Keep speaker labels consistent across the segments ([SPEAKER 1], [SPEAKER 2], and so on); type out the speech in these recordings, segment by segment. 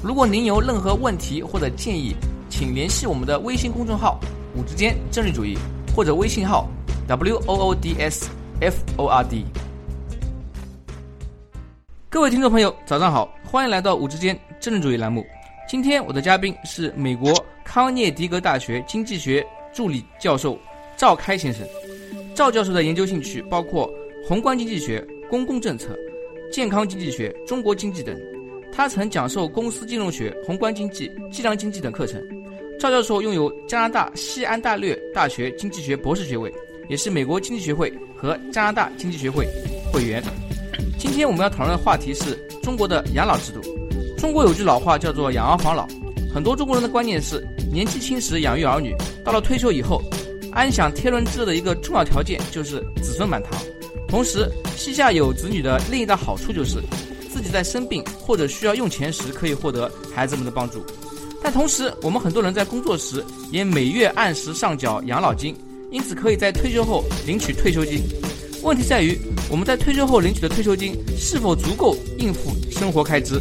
[SPEAKER 1] 如果您有任何问题或者建议，请联系我们的微信公众号“五之间政治主义”或者微信号 “w o o d s f o r d”。各位听众朋友，早上好，欢迎来到“五之间政治主义”栏目。今天我的嘉宾是美国康涅狄格大学经济学助理教授赵开先生。赵教授的研究兴趣包括宏观经济学。公共政策、健康经济学、中国经济等，他曾讲授公司金融学、宏观经济、计量经济等课程。赵教授拥有加拿大西安大略大学经济学博士学位，也是美国经济学会和加拿大经济学会会员。今天我们要讨论的话题是中国的养老制度。中国有句老话叫做“养儿防老”，很多中国人的观念是年纪轻时养育儿女，到了退休以后，安享天伦之乐的一个重要条件就是子孙满堂。同时，膝下有子女的另一大好处就是，在生病或者需要用钱时可以获得孩子们的帮助。但同时，我们很多人在工作时也每月按时上缴养老金，因此可以在退休后领取退休金。问题在于，我们在退休后领取的退休金是否足够应付生活开支？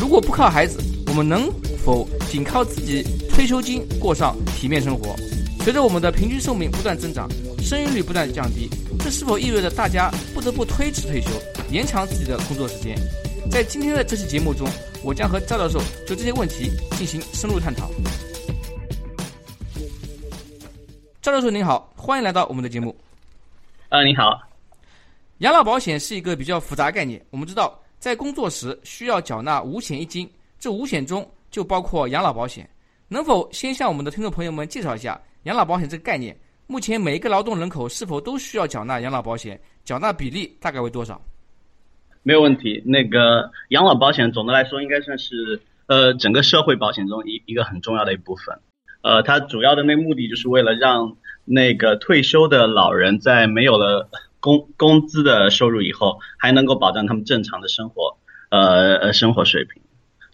[SPEAKER 1] 如果不靠孩子，我们能否仅靠自己退休金过上体面生活？随着我们的平均寿命不断增长，生育率不断降低。这是否意味着大家不得不推迟退休，延长自己的工作时间？在今天的这期节目中，我将和赵教授就这些问题进行深入探讨。赵教授您好，欢迎来到我们的节目。
[SPEAKER 2] 呃，你好。
[SPEAKER 1] 养老保险是一个比较复杂概念。我们知道，在工作时需要缴纳五险一金，这五险中就包括养老保险。能否先向我们的听众朋友们介绍一下养老保险这个概念？目前每一个劳动人口是否都需要缴纳养老保险？缴纳比例大概为多少？
[SPEAKER 2] 没有问题。那个养老保险总的来说应该算是呃整个社会保险中一一个很重要的一部分。呃，它主要的那目的就是为了让那个退休的老人在没有了工 工资的收入以后，还能够保障他们正常的生活呃呃生活水平。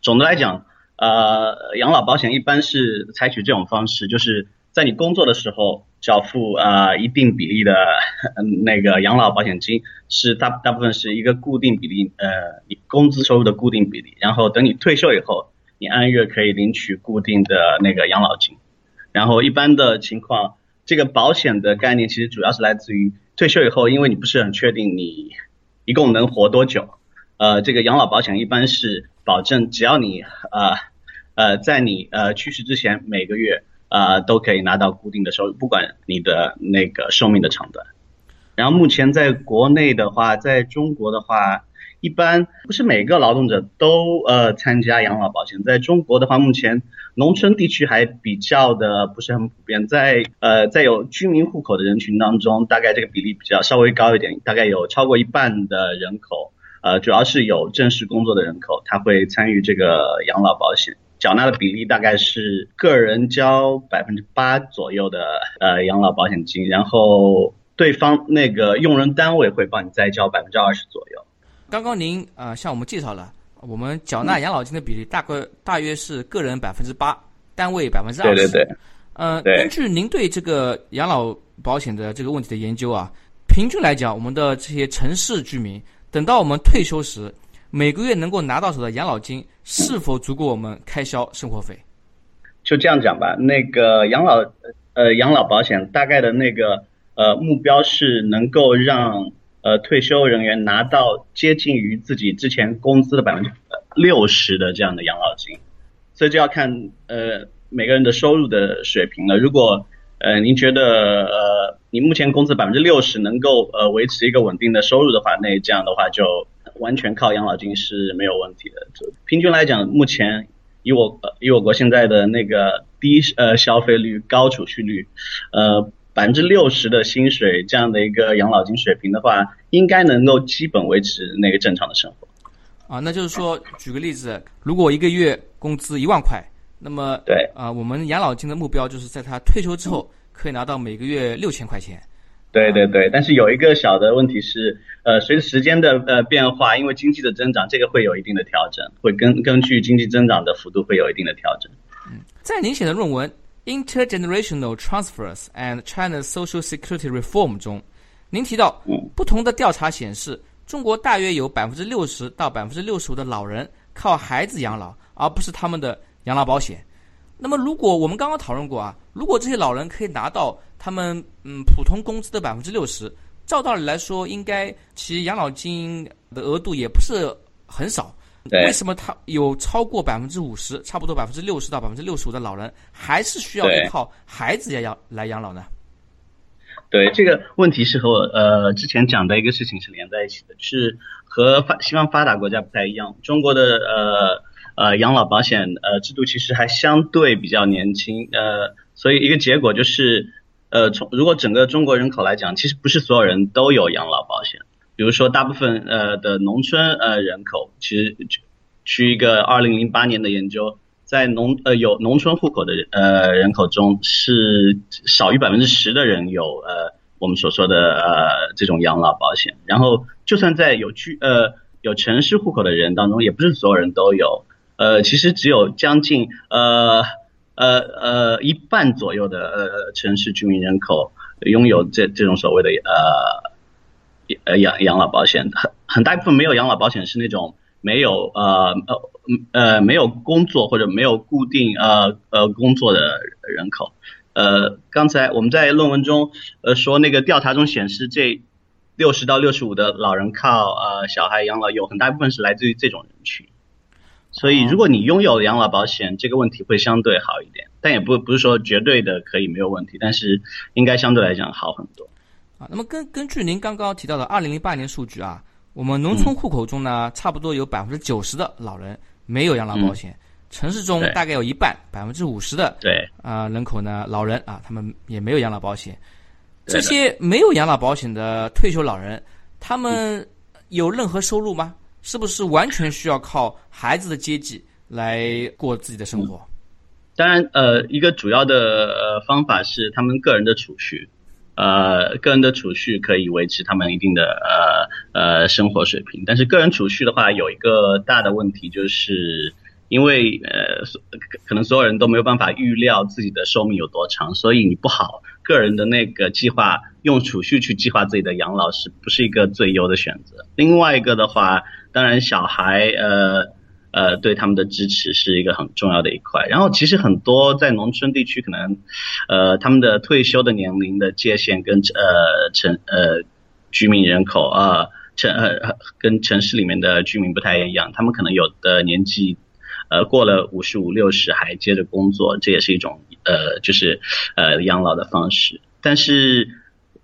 [SPEAKER 2] 总的来讲，呃养老保险一般是采取这种方式，就是在你工作的时候。缴付啊一定比例的 那个养老保险金是大大部分是一个固定比例，呃，你工资收入的固定比例，然后等你退休以后，你按月可以领取固定的那个养老金。然后一般的情况，这个保险的概念其实主要是来自于退休以后，因为你不是很确定你一共能活多久，呃，这个养老保险一般是保证只要你呃呃在你呃去世之前每个月。呃，都可以拿到固定的收入，不管你的那个寿命的长短。然后目前在国内的话，在中国的话，一般不是每个劳动者都呃参加养老保险。在中国的话，目前农村地区还比较的不是很普遍，在呃在有居民户口的人群当中，大概这个比例比较稍微高一点，大概有超过一半的人口，呃主要是有正式工作的人口，他会参与这个养老保险。缴纳的比例大概是个人交百分之八左右的呃养老保险金，然后对方那个用人单位会帮你再交百分之二十左右。
[SPEAKER 1] 刚刚您呃向我们介绍了，我们缴纳养老金的比例大概大约是个人百分之八，单位百分之二
[SPEAKER 2] 十。对对对。
[SPEAKER 1] 呃，根据您对这个养老保险的这个问题的研究啊，平均来讲，我们的这些城市居民等到我们退休时。每个月能够拿到手的养老金是否足够我们开销生活费？
[SPEAKER 2] 就这样讲吧，那个养老呃养老保险大概的那个呃目标是能够让呃退休人员拿到接近于自己之前工资的百分之六十的这样的养老金，所以就要看呃每个人的收入的水平了。如果呃您觉得呃你目前工资百分之六十能够呃维持一个稳定的收入的话，那这样的话就。完全靠养老金是没有问题的。就平均来讲，目前以我以我国现在的那个低呃消费率、高储蓄率，呃百分之六十的薪水这样的一个养老金水平的话，应该能够基本维持那个正常的生活。
[SPEAKER 1] 啊，那就是说，举个例子，如果一个月工资一万块，那么
[SPEAKER 2] 对
[SPEAKER 1] 啊、我们养老金的目标就是在他退休之后可以拿到每个月六千块钱。
[SPEAKER 2] 对对对，但是有一个小的问题是，呃，随着时间的呃变化，因为经济的增长，这个会有一定的调整，会根根据经济增长的幅度会有一定的调整。
[SPEAKER 1] 嗯在您写的论文《Intergenerational Transfers and China's Social Security Reform》中，您提到
[SPEAKER 2] 嗯，
[SPEAKER 1] 不同的调查显示，中国大约有百分之六十到百分之六十五的老人靠孩子养老，而不是他们的养老保险。那么，如果我们刚刚讨论过啊，如果这些老人可以拿到他们嗯普通工资的百分之六十，照道理来说，应该其养老金的额度也不是很少。
[SPEAKER 2] 对
[SPEAKER 1] 为什么他有超过百分之五十，差不多百分之六十到百分之六十五的老人，还是需要依靠孩子来养来养老呢？
[SPEAKER 2] 对这个问题是和我呃之前讲的一个事情是连在一起的，是和发西方发达国家不太一样，中国的呃呃养老保险呃制度其实还相对比较年轻，呃，所以一个结果就是呃从如果整个中国人口来讲，其实不是所有人都有养老保险，比如说大部分呃的农村呃人口，其实据一个二零零八年的研究。在农呃有农村户口的人呃人口中是少于百分之十的人有呃我们所说的呃这种养老保险，然后就算在有居呃有城市户口的人当中，也不是所有人都有，呃其实只有将近呃呃呃一半左右的呃城市居民人口拥有这这种所谓的呃呃养养老保险，很很大一部分没有养老保险是那种。没有呃呃呃没有工作或者没有固定呃呃工作的人口，呃刚才我们在论文中呃说那个调查中显示这六十到六十五的老人靠呃小孩养老有很大一部分是来自于这种人群，所以如果你拥有养老保险，这个问题会相对好一点，但也不不是说绝对的可以没有问题，但是应该相对来讲好很多。
[SPEAKER 1] 啊，那么根根据您刚刚提到的二零零八年数据啊。我们农村户口中呢，差不多有百分之九十的老人没有养老保险，城市中大概有一半，百分之五十的
[SPEAKER 2] 对
[SPEAKER 1] 啊、人口呢，老人啊，他们也没有养老保险。这些没有养老保险的退休老人，他们有任何收入吗？是不是完全需要靠孩子的接济来过自己的生活？
[SPEAKER 2] 当然，呃，一个主要的呃方法是他们个人的储蓄。呃，个人的储蓄可以维持他们一定的呃呃生活水平，但是个人储蓄的话，有一个大的问题，就是因为呃可能所有人都没有办法预料自己的寿命有多长，所以你不好个人的那个计划用储蓄去计划自己的养老是不是一个最优的选择？另外一个的话，当然小孩呃。呃，对他们的支持是一个很重要的一块。然后，其实很多在农村地区，可能呃他们的退休的年龄的界限跟呃城呃居民人口啊城呃跟城市里面的居民不太一样。他们可能有的年纪呃过了五十五六十还接着工作，这也是一种呃就是呃养老的方式。但是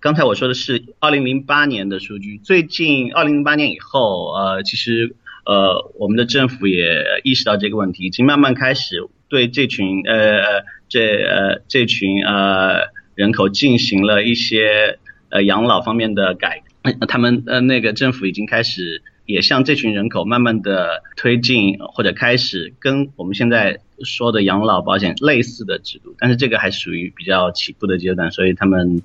[SPEAKER 2] 刚才我说的是二零零八年的数据，最近二零零八年以后，呃，其实。呃，我们的政府也意识到这个问题，已经慢慢开始对这群呃这呃这群呃人口进行了一些呃养老方面的改，他们呃那个政府已经开始也向这群人口慢慢的推进或者开始跟我们现在说的养老保险类似的制度，但是这个还属于比较起步的阶段，所以他们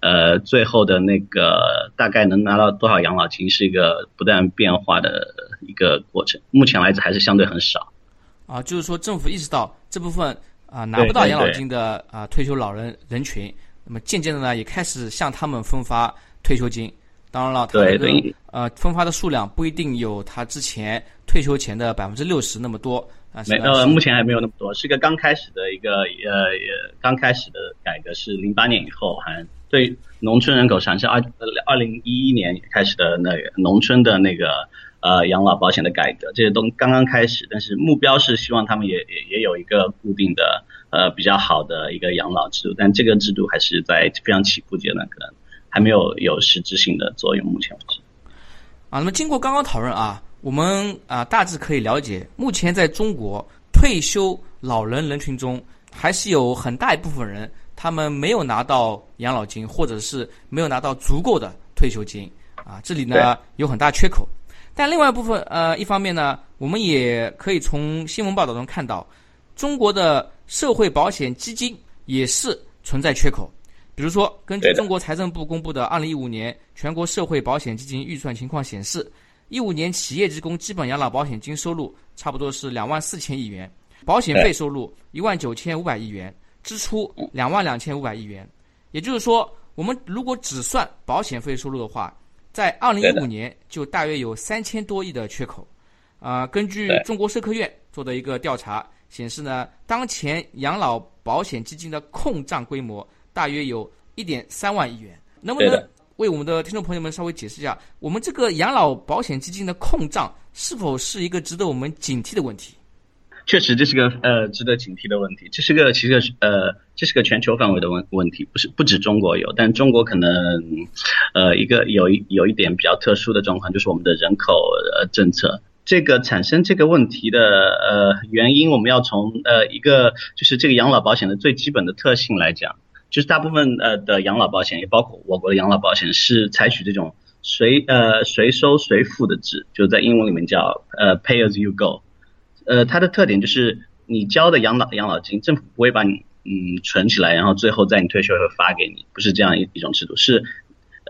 [SPEAKER 2] 呃最后的那个大概能拿到多少养老金是一个不断变化的。一个过程，目前来讲还是相对很少。
[SPEAKER 1] 啊，就是说政府意识到这部分啊拿不到养老金的啊退休老人人群，那么渐渐的呢也开始向他们分发退休金。当然了，他这个呃分发的数量不一定有他之前退休前的百分之六十那么多。啊，
[SPEAKER 2] 没呃，目前还没有那么多，是个刚开始的一个呃刚开始的改革，是零八年以后还对农村人口产生二二零一一年开始的那个农村的那个。呃，养老保险的改革，这些都刚刚开始，但是目标是希望他们也也也有一个固定的呃比较好的一个养老制度，但这个制度还是在非常起步阶段，可能还没有有实质性的作用。目前为止，
[SPEAKER 1] 啊，那么经过刚刚讨论啊，我们啊大致可以了解，目前在中国退休老人人群中，还是有很大一部分人他们没有拿到养老金，或者是没有拿到足够的退休金啊，这里呢有很大缺口。但另外一部分，呃，一方面呢，我们也可以从新闻报道中看到，中国的社会保险基金也是存在缺口。比如说，根据中国财政部公布的二零一五年全国社会保险基金预算情况显示，一五年企业职工基本养老保险金收入差不多是两万四千亿元，保险费收入一万九千五百亿元，支出两万两千五百亿元。也就是说，我们如果只算保险费收入的话，在二零一五年就大约有三千多亿的缺口。啊，根据中国社科院做的一个调查显示呢，当前养老保险基金的控账规模。大约有一点三万亿元，能不能为我们的听众朋友们稍微解释一下，我们这个养老保险基金的控账是否是一个值得我们警惕的问题？
[SPEAKER 2] 确实，这是个呃值得警惕的问题。这是个其实呃这是个全球范围的问问题，不是不止中国有，但中国可能呃一个有一有一点比较特殊的状况，就是我们的人口呃政策，这个产生这个问题的呃原因，我们要从呃一个就是这个养老保险的最基本的特性来讲。就是大部分呃的养老保险，也包括我国的养老保险，是采取这种随呃随收随付的制，就在英文里面叫呃 pay as you go。呃，它的特点就是你交的养老养老金，政府不会把你嗯存起来，然后最后在你退休时候发给你，不是这样一一种制度。是，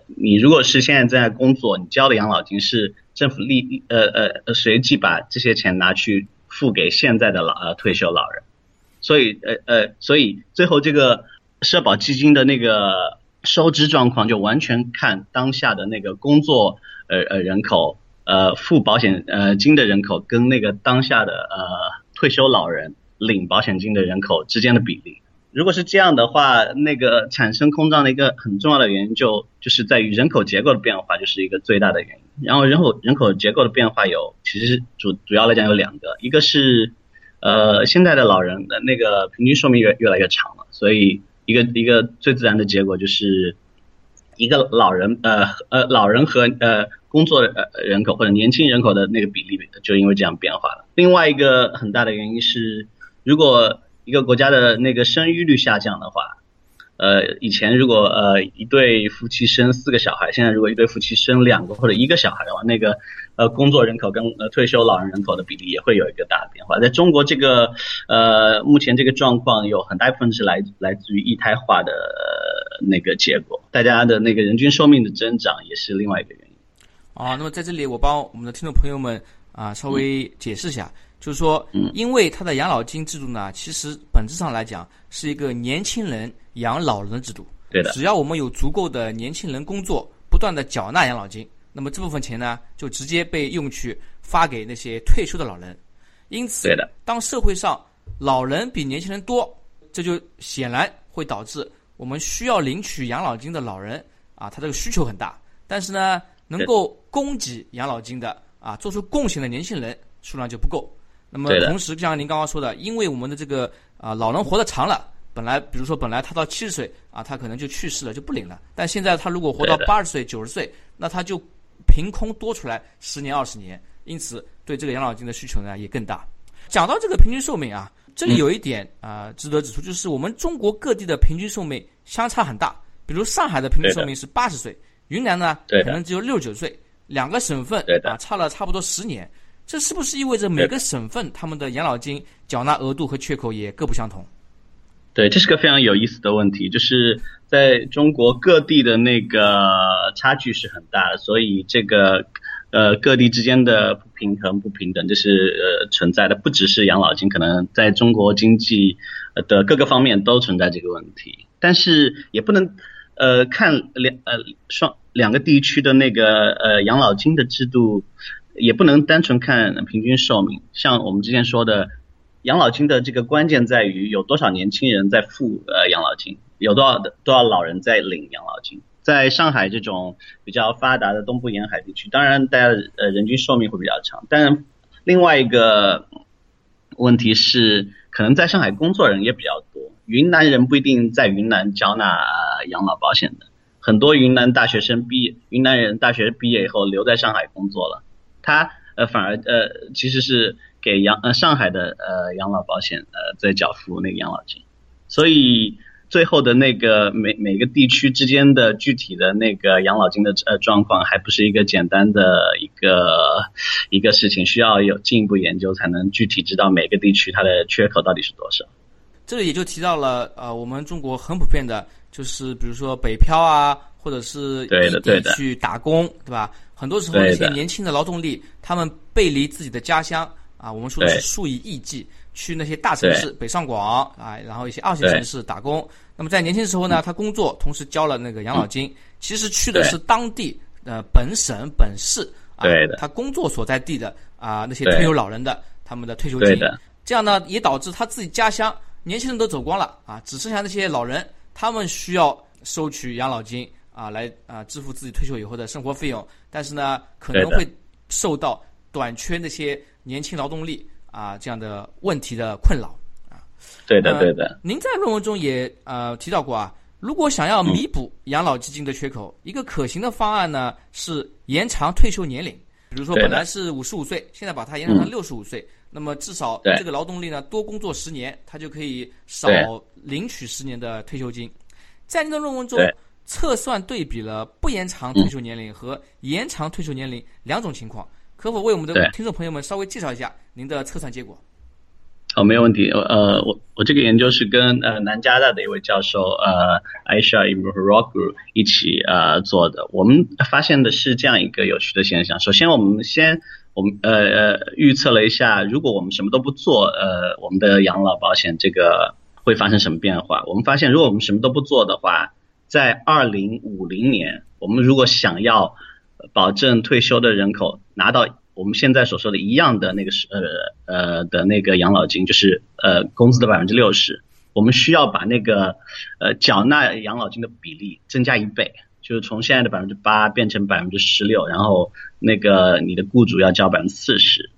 [SPEAKER 2] 你如果是现在正在工作，你交的养老金是政府立呃呃随即把这些钱拿去付给现在的老呃退休老人。所以呃呃，所以最后这个。社保基金的那个收支状况，就完全看当下的那个工作呃呃人口，呃付保险呃金的人口跟那个当下的呃退休老人领保险金的人口之间的比例。如果是这样的话，那个产生空账的一个很重要的原因就就是在于人口结构的变化，就是一个最大的原因。然后人口人口结构的变化有，其实主主要来讲有两个，一个是呃现在的老人的那个平均寿命越越来越长了，所以。一个一个最自然的结果就是，一个老人呃呃老人和呃工作人口或者年轻人口的那个比例就因为这样变化了。另外一个很大的原因是，如果一个国家的那个生育率下降的话。呃，以前如果呃一对夫妻生四个小孩，现在如果一对夫妻生两个或者一个小孩的话，那个呃工作人口跟呃退休老人人口的比例也会有一个大的变化。在中国这个呃目前这个状况有很大一部分是来来自于一胎化的那个结果，大家的那个人均寿命的增长也是另外一个原因。
[SPEAKER 1] 啊，那么在这里我帮我们的听众朋友们啊稍微解释一下。就是说，因为他的养老金制度呢，其实本质上来讲是一个年轻人养老人的制度。
[SPEAKER 2] 对的。
[SPEAKER 1] 只要我们有足够的年轻人工作，不断的缴纳养老金，那么这部分钱呢，就直接被用去发给那些退休的老人。因此，当社会上老人比年轻人多，这就显然会导致我们需要领取养老金的老人啊，他这个需求很大。但是呢，能够供给养老金的啊，做出贡献的年轻人数量就不够。那么同时，就像您刚刚说的，因为我们的这个啊老人活得长了，本来比如说本来他到七十岁啊，他可能就去世了，就不领了。但现在他如果活到八十岁、九十岁，那他就凭空多出来十年、二十年，因此对这个养老金的需求呢也更大。讲到这个平均寿命啊，这里有一点啊值得指出，就是我们中国各地的平均寿命相差很大。比如上海的平均寿命是八十岁，云南呢可能只有六十九岁，两个省份啊差了差不多十年。这是不是意味着每个省份他们的养老金缴纳额度和缺口也各不相同？
[SPEAKER 2] 对，这是个非常有意思的问题，就是在中国各地的那个差距是很大的，所以这个呃各地之间的不平衡、不平等，这是呃存在的，不只是养老金，可能在中国经济的各个方面都存在这个问题。但是也不能呃看两呃双两个地区的那个呃养老金的制度。也不能单纯看平均寿命，像我们之前说的，养老金的这个关键在于有多少年轻人在付呃养老金，有多少的多少老人在领养老金。在上海这种比较发达的东部沿海地区，当然大家呃人均寿命会比较长，但另外一个问题是，可能在上海工作人也比较多，云南人不一定在云南交纳养老保险的，很多云南大学生毕业，云南人大学毕业以后留在上海工作了。他呃反而呃其实是给养呃上海的呃养老保险呃在缴付那个养老金，所以最后的那个每每个地区之间的具体的那个养老金的呃状况，还不是一个简单的一个一个事情，需要有进一步研究才能具体知道每个地区它的缺口到底是多少。
[SPEAKER 1] 这个也就提到了呃，我们中国很普遍的，就是比如说北漂啊，或者是
[SPEAKER 2] 对的对的
[SPEAKER 1] 去打工，对吧？很多时候一些年轻的劳动力，他们背离自己的家乡啊，我们说的是数以亿计。去那些大城市，北上广啊，然后一些二线城市打工。那么在年轻的时候呢，他工作，同时交了那个养老金。其实去的是当地的本省本市啊，他工作所在地的啊那些退休老人的他们的退休金。这样呢，也导致他自己家乡年轻人都走光了啊，只剩下那些老人，他们需要收取养老金啊，来啊支付自己退休以后的生活费用。但是呢，可能会受到短缺那些年轻劳动力。啊，这样的问题的困扰啊，
[SPEAKER 2] 对的，对的。
[SPEAKER 1] 您在论文中也呃提到过啊，如果想要弥补养老基金的缺口，一个可行的方案呢是延长退休年龄。比如说本来是五十五岁，现在把它延长到六十五岁，那么至少这个劳动力呢多工作十年，他就可以少领取十年的退休金。在您的论文中测算对比了不延长退休年龄和延长退休年龄两种情况。可否为我们的听众朋友们稍微介绍一下您的测算结果？
[SPEAKER 2] 哦，没有问题。呃，我我这个研究是跟呃南加大的一位教授呃 Aisha Ibn Rock 一起呃做的。我们发现的是这样一个有趣的现象。首先，我们先我们呃呃预测了一下，如果我们什么都不做，呃，我们的养老保险这个会发生什么变化？我们发现，如果我们什么都不做的话，在二零五零年，我们如果想要保证退休的人口拿到我们现在所说的一样的那个是呃呃的那个养老金，就是呃工资的百分之六十，我们需要把那个呃缴纳养老金的比例增加一倍，就是从现在的百分之八变成百分之十六，然后那个你的雇主要交百分之四十，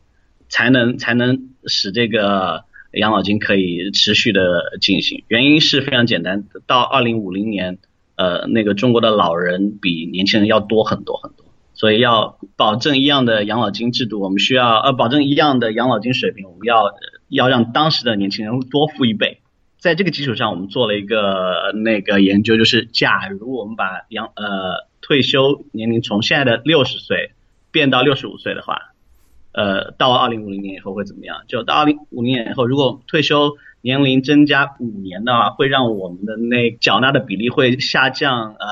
[SPEAKER 2] 才能才能使这个养老金可以持续的进行。原因是非常简单，到二零五零年，呃那个中国的老人比年轻人要多很多很多。所以要保证一样的养老金制度，我们需要呃保证一样的养老金水平，我们要要让当时的年轻人多付一倍。在这个基础上，我们做了一个那个研究，就是假如我们把养呃退休年龄从现在的六十岁变到六十五岁的话，呃到二零五零年以后会怎么样？就到二零五零年以后，如果退休年龄增加五年的话，会让我们的那缴纳的比例会下降呃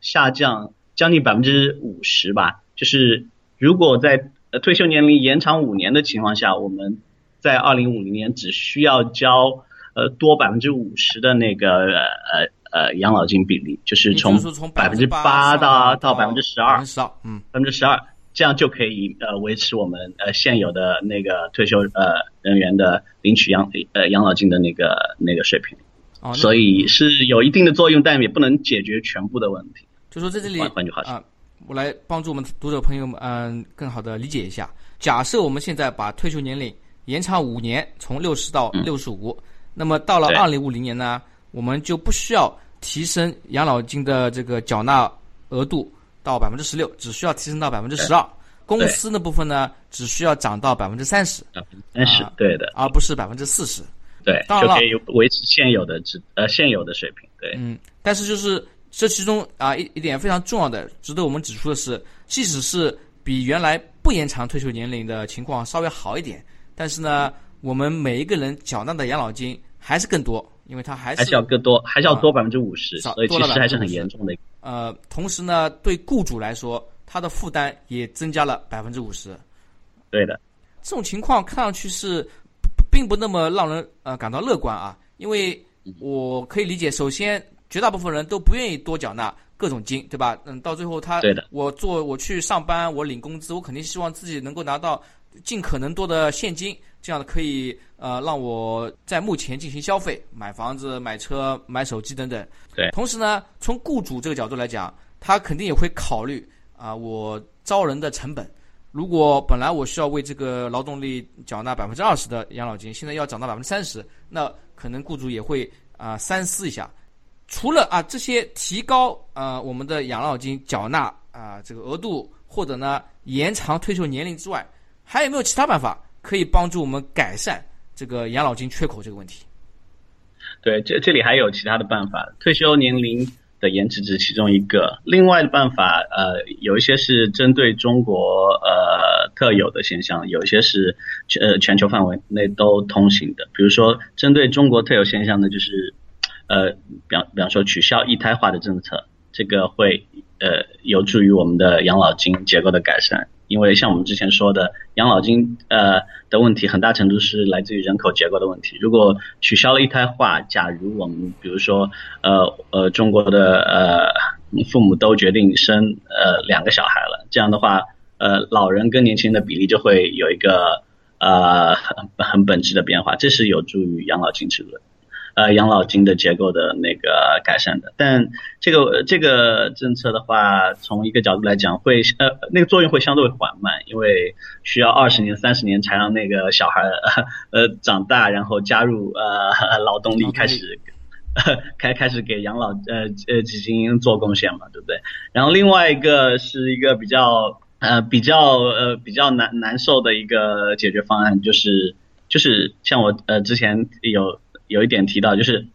[SPEAKER 2] 下降。将近百分之五十吧，就是如果在呃退休年龄延长五年的情况下，我们在二零五零年只需要交呃多百分之五十的那个呃呃养老金比例，就是从百分之八到到百分之十二，嗯，百分之十二，这样就可以呃维持我们呃现有的那个退休呃人员的领取养呃养老金的那个那个水平，所以是有一定的作用，但也不能解决全部的问题。
[SPEAKER 1] 就说在这里啊，我来帮助我们读者朋友们嗯更好的理解一下。假设我们现在把退休年龄延长五年，从六十到六十五，那么到了二零五零年呢，我们就不需要提升养老金的这个缴纳额度到百分之十六，只需要提升到百分之十二。公司那部分呢，只需要涨到百分之三十，
[SPEAKER 2] 三十对的，
[SPEAKER 1] 而不是百分之四十。
[SPEAKER 2] 对，就可以维持现有的值呃现有的水平。对，
[SPEAKER 1] 嗯，但是就是。这其中啊一一点非常重要的，值得我们指出的是，即使是比原来不延长退休年龄的情况稍微好一点，但是呢，我们每一个人缴纳的养老金还是更多，因为它还是
[SPEAKER 2] 还是要更多，还是要多百分之五十，所以其实还是很严重的。
[SPEAKER 1] 呃，同时呢，对雇主来说，他的负担也增加了百分之五十。
[SPEAKER 2] 对的，
[SPEAKER 1] 这种情况看上去是并不那么让人呃感到乐观啊，因为我可以理解，首先。绝大部分人都不愿意多缴纳各种金，对吧？嗯，到最后他，
[SPEAKER 2] 对的，
[SPEAKER 1] 我做我去上班，我领工资，我肯定希望自己能够拿到尽可能多的现金，这样的可以呃让我在目前进行消费，买房子、买车、买手机等等。
[SPEAKER 2] 对。
[SPEAKER 1] 同时呢，从雇主这个角度来讲，他肯定也会考虑啊，我招人的成本。如果本来我需要为这个劳动力缴纳百分之二十的养老金，现在要涨到百分之三十，那可能雇主也会啊三思一下。除了啊这些提高啊我们的养老金缴纳啊这个额度，或者呢延长退休年龄之外，还有没有其他办法可以帮助我们改善这个养老金缺口这个问题？
[SPEAKER 2] 对，这这里还有其他的办法，退休年龄的延迟只是其中一个，另外的办法，呃，有一些是针对中国呃特有的现象，有一些是全呃全球范围内都通行的。比如说，针对中国特有现象的，就是呃，比方比方说取消一胎化的政策，这个会呃有助于我们的养老金结构的改善。因为像我们之前说的，养老金呃的问题很大程度是来自于人口结构的问题。如果取消了一胎化，假如我们比如说呃呃中国的呃父母都决定生呃两个小孩了，这样的话呃老人跟年轻人的比例就会有一个呃很很本质的变化，这是有助于养老金制度的。呃，养老金的结构的那个改善的，但这个这个政策的话，从一个角度来讲，会呃那个作用会相对缓慢，因为需要二十年、三十年才让那个小孩呃长大，然后加入呃劳动力，开始开开始给养老呃呃基金做贡献嘛，对不对？然后另外一个是一个比较呃比较呃比较难难受的一个解决方案，就是就是像我呃之前有。有一点提到，就是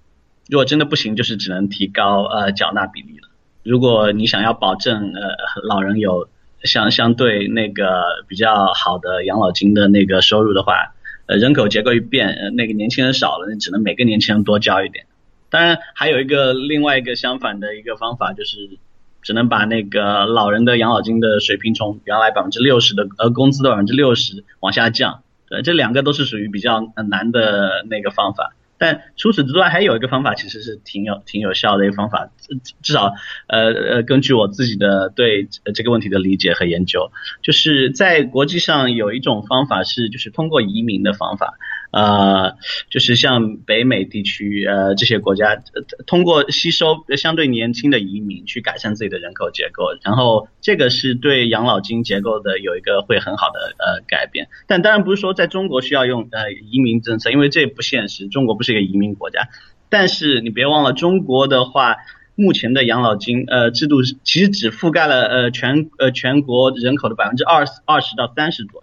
[SPEAKER 2] 如果真的不行，就是只能提高呃缴纳比例了。如果你想要保证呃老人有相相对那个比较好的养老金的那个收入的话，呃人口结构一变，呃那个年轻人少了，你只能每个年轻人多交一点。当然还有一个另外一个相反的一个方法，就是只能把那个老人的养老金的水平从原来百分之六十的呃工资的百分之六十往下降。呃这两个都是属于比较难的那个方法。但除此之外，还有一个方法，其实是挺有挺有效的一个方法，至至少，呃呃，根据我自己的对这个问题的理解和研究，就是在国际上有一种方法是，就是通过移民的方法。呃，就是像北美地区呃这些国家，通过吸收相对年轻的移民去改善自己的人口结构，然后这个是对养老金结构的有一个会很好的呃改变。但当然不是说在中国需要用呃移民政策，因为这不现实，中国不是一个移民国家。但是你别忘了，中国的话，目前的养老金呃制度其实只覆盖了呃全呃全国人口的百分之二二十到三十左。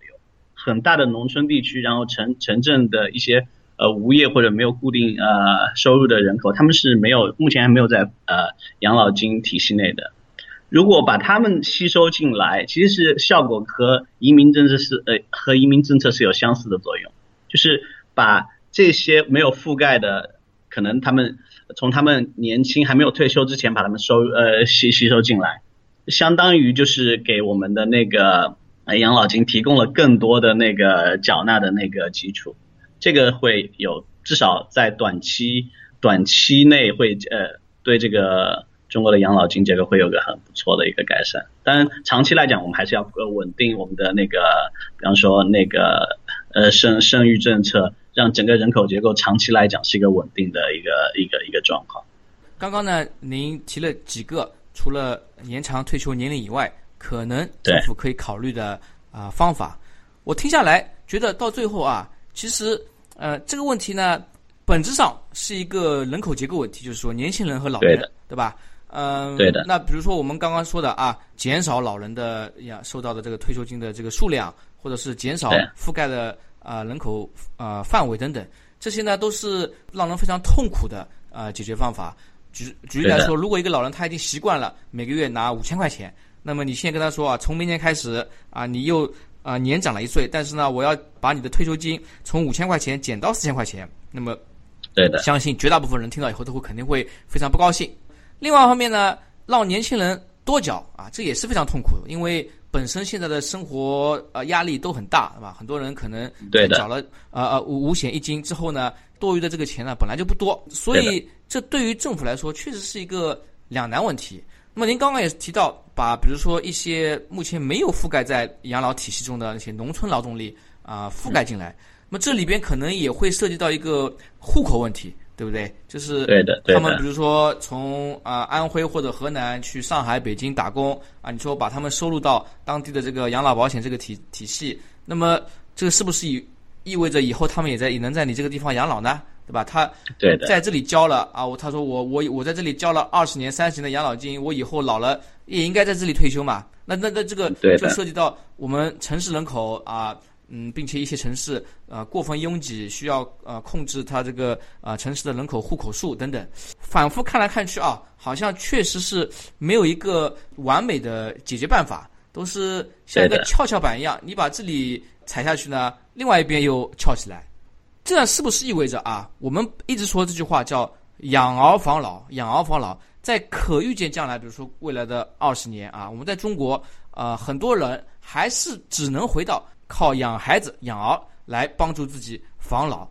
[SPEAKER 2] 很大的农村地区，然后城城镇的一些呃无业或者没有固定呃收入的人口，他们是没有目前还没有在呃养老金体系内的。如果把他们吸收进来，其实是效果和移民政策是呃和移民政策是有相似的作用，就是把这些没有覆盖的，可能他们从他们年轻还没有退休之前把他们收呃吸吸收进来，相当于就是给我们的那个。养老金提供了更多的那个缴纳的那个基础，这个会有至少在短期短期内会呃对这个中国的养老金结构会有个很不错的一个改善。当然长期来讲，我们还是要稳定我们的那个，比方说那个呃生生育政策，让整个人口结构长期来讲是一个稳定的一个一个一个状况。
[SPEAKER 1] 刚刚呢，您提了几个，除了延长退休年龄以外。可能政府可以考虑的啊方法，我听下来觉得到最后啊，其实呃这个问题呢，本质上是一个人口结构问题，就是说年轻人和老人，对吧？嗯，
[SPEAKER 2] 对的。
[SPEAKER 1] 那比如说我们刚刚说的啊，减少老人的呀受到的这个退休金的这个数量，或者是减少覆盖的啊人口啊范围等等，这些呢都是让人非常痛苦的啊解决方法。举举例来说，如果一个老人他已经习惯了每个月拿五千块钱。那么你现在跟他说啊，从明年开始啊，你又啊年长了一岁，但是呢，我要把你的退休金从五千块钱减到四千块钱。那么，
[SPEAKER 2] 对的，
[SPEAKER 1] 相信绝大部分人听到以后都会肯定会非常不高兴。另外一方面呢，让年轻人多缴啊，这也是非常痛苦的，因为本身现在的生活呃压力都很大，对吧？很多人可能对缴了呃呃五五险一金之后呢，多余的这个钱呢本来就不多，所以这对于政府来说确实是一个两难问题。那么您刚刚也提到，把比如说一些目前没有覆盖在养老体系中的那些农村劳动力啊覆盖进来，那么这里边可能也会涉及到一个户口问题，对不对？就是
[SPEAKER 2] 对的，
[SPEAKER 1] 他们比如说从啊安徽或者河南去上海、北京打工啊，你说把他们收入到当地的这个养老保险这个体体系，那么这个是不是意意味着以后他们也在也能在你这个地方养老呢？对吧？他在这里交了啊，我他说我我我在这里交了二十年、三十年的养老金，我以后老了也应该在这里退休嘛。那那那这个就涉及到我们城市人口啊，嗯，并且一些城市呃过分拥挤，需要呃控制它这个呃城市的人口户口数等等，反复看来看去啊，好像确实是没有一个完美的解决办法，都是像一个跷跷板一样，你把这里踩下去呢，另外一边又翘起来，这样是不是意味着啊？我们一直说这句话叫养儿防老，养儿防老，在可预见将来，比如说未来的二十年啊，我们在中国呃很多人还是只能回到。靠养孩子、养儿来帮助自己防老。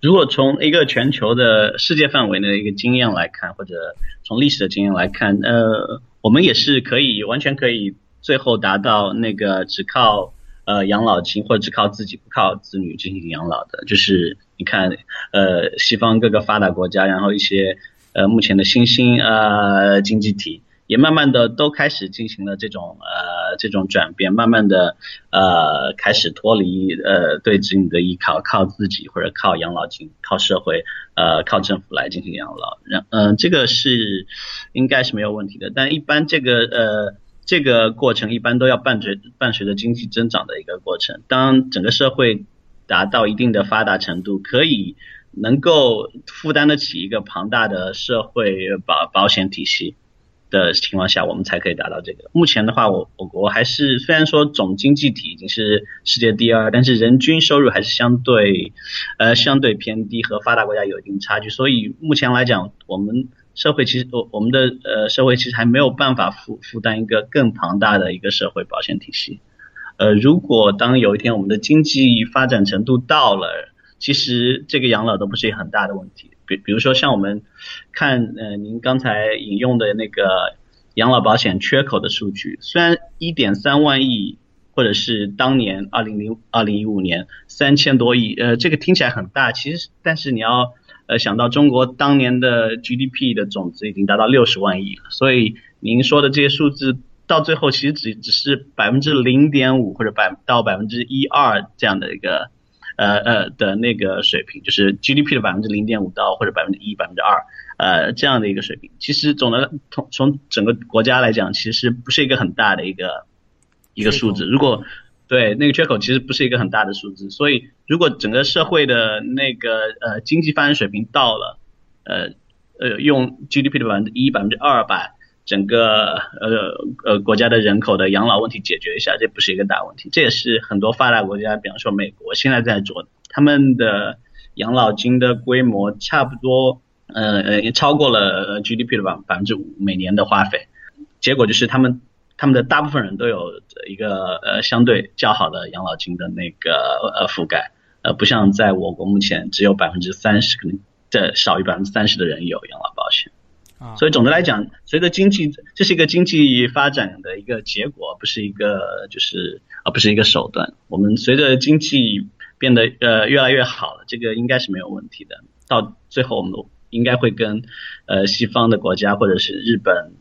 [SPEAKER 2] 如果从一个全球的世界范围的一个经验来看，或者从历史的经验来看，呃，我们也是可以完全可以最后达到那个只靠呃养老金或者只靠自己不靠子女进行养老的。就是你看，呃，西方各个发达国家，然后一些呃目前的新兴呃经济体。也慢慢的都开始进行了这种呃这种转变，慢慢的呃开始脱离呃对子女的依靠，靠自己或者靠养老金，靠社会呃靠政府来进行养老，然嗯这个是应该是没有问题的，但一般这个呃这个过程一般都要伴随伴随着经济增长的一个过程，当整个社会达到一定的发达程度，可以能够负担得起一个庞大的社会保保险体系。的情况下，我们才可以达到这个。目前的话，我我国还是虽然说总经济体已经是世界第二，但是人均收入还是相对呃相对偏低，和发达国家有一定差距。所以目前来讲，我们社会其实我我们的呃社会其实还没有办法负负担一个更庞大的一个社会保险体系。呃，如果当有一天我们的经济发展程度到了，其实这个养老都不是一个很大的问题。比比如说像我们看呃您刚才引用的那个养老保险缺口的数据，虽然一点三万亿或者是当年二零零二零一五年三千多亿，呃这个听起来很大，其实但是你要呃想到中国当年的 GDP 的总值已经达到六十万亿了，所以您说的这些数字到最后其实只只是百分之零点五或者百到百分之一二这样的一个。呃呃的那个水平，就是 GDP 的百分之零点五到或者百分之一、百分之二，呃这样的一个水平。其实总的从从整个国家来讲，其实不是一个很大的一个一个数字。如果对那个缺口其实不是一个很大的数字，所以如果整个社会的那个呃经济发展水平到了，呃呃用 GDP 的百分之一、百分之二把整个呃呃国家的人口的养老问题解决一下，这不是一个大问题。这也是很多发达国家，比方说美国现在在做的，他们的养老金的规模差不多呃呃超过了 GDP 的百百分之五每年的花费。结果就是他们他们的大部分人都有一个呃相对较好的养老金的那个呃覆盖，呃不像在我国目前只有百分之三十，可能这少于百分之三十的人有养老保险。所以总的来讲，随着经济，这是一个经济发展的一个结果，不是一个就是啊，不是一个手段。我们随着经济变得呃越来越好了，这个应该是没有问题的。到最后，我们应该会跟呃西方的国家或者是日本、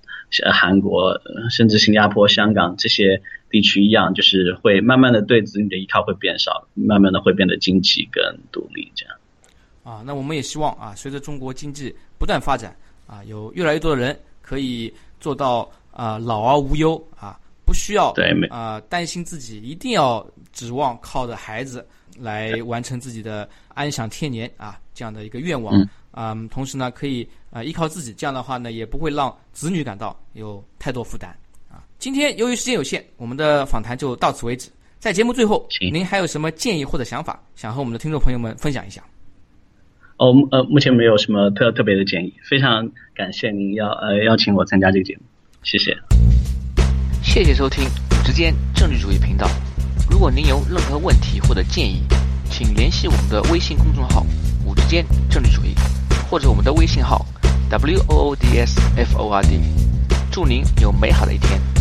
[SPEAKER 2] 韩国，甚至新加坡、香港这些地区一样，就是会慢慢的对子女的依靠会变少，慢慢的会变得经济跟独立这样。
[SPEAKER 1] 啊，那我们也希望啊，随着中国经济不断发展。啊，有越来越多的人可以做到啊老而无忧啊，不需要
[SPEAKER 2] 对
[SPEAKER 1] 啊担心自己一定要指望靠着孩子来完成自己的安享天年啊这样的一个愿望啊，同时呢可以啊依靠自己，这样的话呢也不会让子女感到有太多负担啊。今天由于时间有限，我们的访谈就到此为止。在节目最后，您还有什么建议或者想法，想和我们的听众朋友们分享一下？
[SPEAKER 2] 哦，呃，目前没有什么特特别的建议，非常感谢您邀呃邀请我参加这个节目，谢谢。
[SPEAKER 1] 谢谢收听五之间政治主义频道。如果您有任何问题或者建议，请联系我们的微信公众号“五之间政治主义”，或者我们的微信号 “w o o d s f o r d”。祝您有美好的一天。